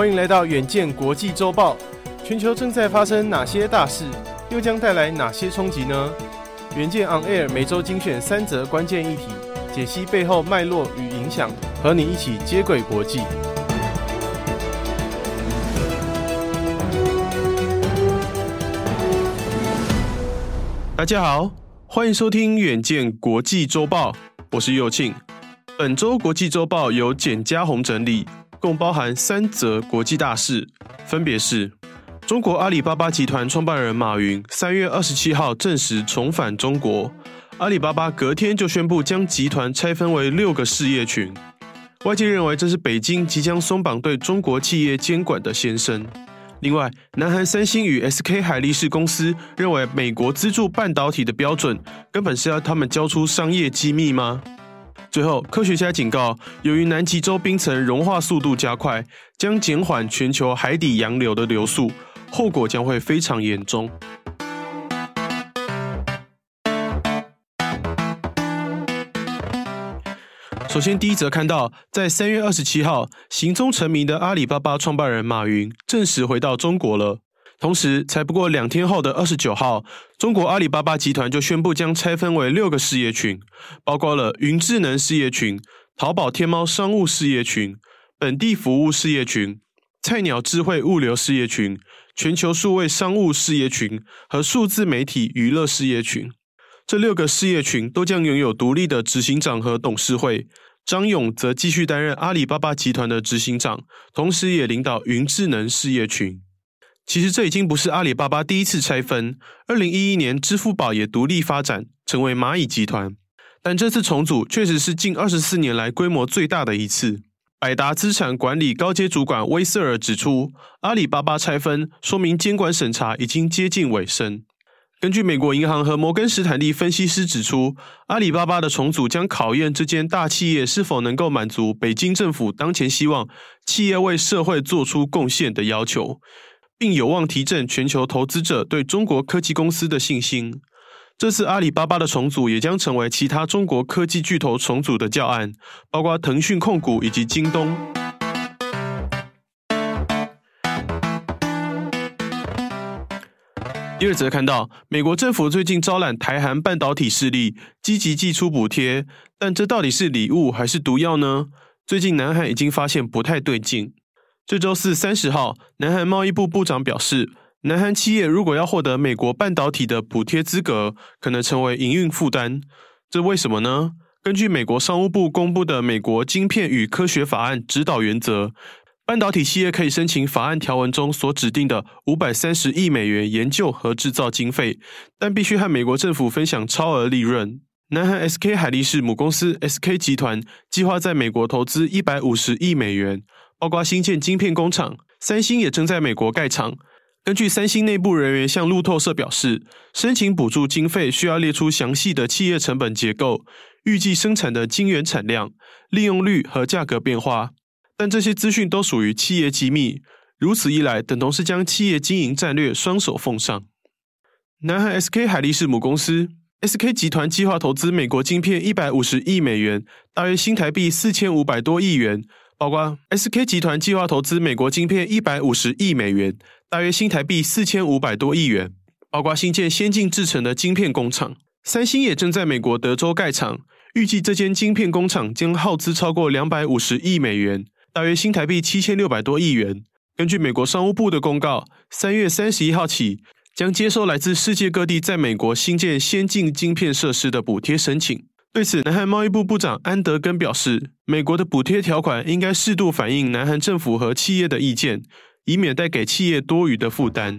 欢迎来到远见国际周报。全球正在发生哪些大事，又将带来哪些冲击呢？远见 On Air 每周精选三则关键议题，解析背后脉络与影响，和你一起接轨国际。大家好，欢迎收听远见国际周报，我是右庆。本周国际周报由简家宏整理，共包含三则国际大事，分别是。中国阿里巴巴集团创办人马云三月二十七号证实重返中国，阿里巴巴隔天就宣布将集团拆分为六个事业群。外界认为这是北京即将松绑对中国企业监管的先声。另外，南韩三星与 SK 海力士公司认为，美国资助半导体的标准根本是要他们交出商业机密吗？最后，科学家警告，由于南极洲冰层融化速度加快，将减缓全球海底洋流的流速。后果将会非常严重。首先，第一则看到，在三月二十七号，行踪成谜的阿里巴巴创办人马云证实回到中国了。同时，才不过两天后的二十九号，中国阿里巴巴集团就宣布将拆分为六个事业群，包括了云智能事业群、淘宝天猫商务事业群、本地服务事业群、菜鸟智慧物流事业群。全球数位商务事业群和数字媒体娱乐事业群，这六个事业群都将拥有独立的执行长和董事会。张勇则继续担任阿里巴巴集团的执行长，同时也领导云智能事业群。其实这已经不是阿里巴巴第一次拆分，二零一一年支付宝也独立发展，成为蚂蚁集团。但这次重组确实是近二十四年来规模最大的一次。百达资产管理高阶主管威瑟尔指出，阿里巴巴拆分说明监管审查已经接近尾声。根据美国银行和摩根士坦利分析师指出，阿里巴巴的重组将考验这间大企业是否能够满足北京政府当前希望企业为社会做出贡献的要求，并有望提振全球投资者对中国科技公司的信心。这次阿里巴巴的重组也将成为其他中国科技巨头重组的教案，包括腾讯控股以及京东。第二则看到，美国政府最近招揽台韩半导体势力，积极寄出补贴，但这到底是礼物还是毒药呢？最近南韩已经发现不太对劲。这周四三十号，南韩贸易部部长表示。南韩企业如果要获得美国半导体的补贴资格，可能成为营运负担。这为什么呢？根据美国商务部公布的《美国晶片与科学法案指导原则》，半导体企业可以申请法案条文中所指定的五百三十亿美元研究和制造经费，但必须和美国政府分享超额利润。南韩 SK 海力士母公司 SK 集团计划在美国投资一百五十亿美元，包括新建晶片工厂。三星也正在美国盖厂。根据三星内部人员向路透社表示，申请补助经费需要列出详细的企业成本结构、预计生产的晶圆产量、利用率和价格变化，但这些资讯都属于企业机密。如此一来，等同是将企业经营战略双手奉上。南韩 SK 海力士母公司 SK 集团计划投资美国晶片一百五十亿美元，大约新台币四千五百多亿元。包括 SK 集团计划投资美国晶片一百五十亿美元，大约新台币四千五百多亿元，包括新建先进制程的晶片工厂。三星也正在美国德州盖厂，预计这间晶片工厂将耗资超过两百五十亿美元，大约新台币七千六百多亿元。根据美国商务部的公告，三月三十一号起将接收来自世界各地在美国新建先进晶片设施的补贴申请。对此，南韩贸易部部长安德根表示，美国的补贴条款应该适度反映南韩政府和企业的意见，以免带给企业多余的负担。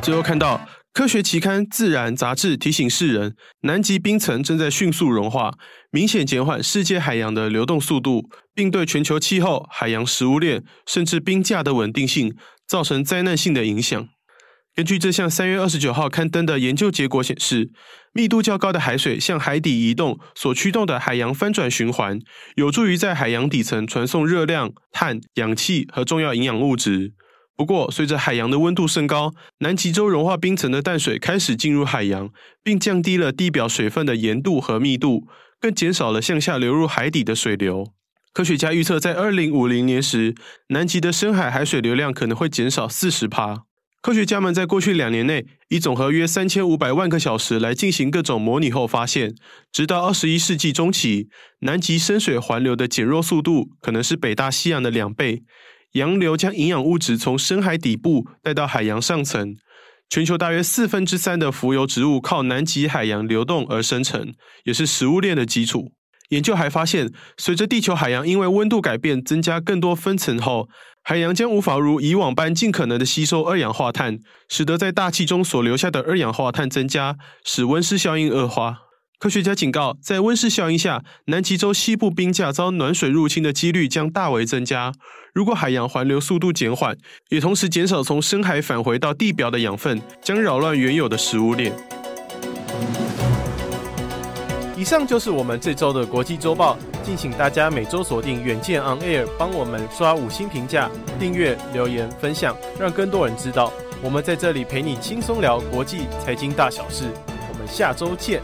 最后看到，科学期刊《自然》杂志提醒世人，南极冰层正在迅速融化，明显减缓世界海洋的流动速度，并对全球气候、海洋食物链甚至冰架的稳定性造成灾难性的影响。根据这项三月二十九号刊登的研究结果显示，密度较高的海水向海底移动所驱动的海洋翻转循环，有助于在海洋底层传送热量、碳、氧气和重要营养物质。不过，随着海洋的温度升高，南极洲融化冰层的淡水开始进入海洋，并降低了地表水分的盐度和密度，更减少了向下流入海底的水流。科学家预测，在二零五零年时，南极的深海海水流量可能会减少四十帕。科学家们在过去两年内，以总和约三千五百万个小时来进行各种模拟后发现，直到二十一世纪中期，南极深水环流的减弱速度可能是北大西洋的两倍。洋流将营养物质从深海底部带到海洋上层。全球大约四分之三的浮游植物靠南极海洋流动而生成，也是食物链的基础。研究还发现，随着地球海洋因为温度改变增加更多分层后，海洋将无法如以往般尽可能的吸收二氧化碳，使得在大气中所留下的二氧化碳增加，使温室效应恶化。科学家警告，在温室效应下，南极洲西部冰架遭暖水入侵的几率将大为增加。如果海洋环流速度减缓，也同时减少从深海返回到地表的养分，将扰乱原有的食物链。以上就是我们这周的国际周报，敬请大家每周锁定远见 On Air，帮我们刷五星评价、订阅、留言、分享，让更多人知道。我们在这里陪你轻松聊国际财经大小事，我们下周见。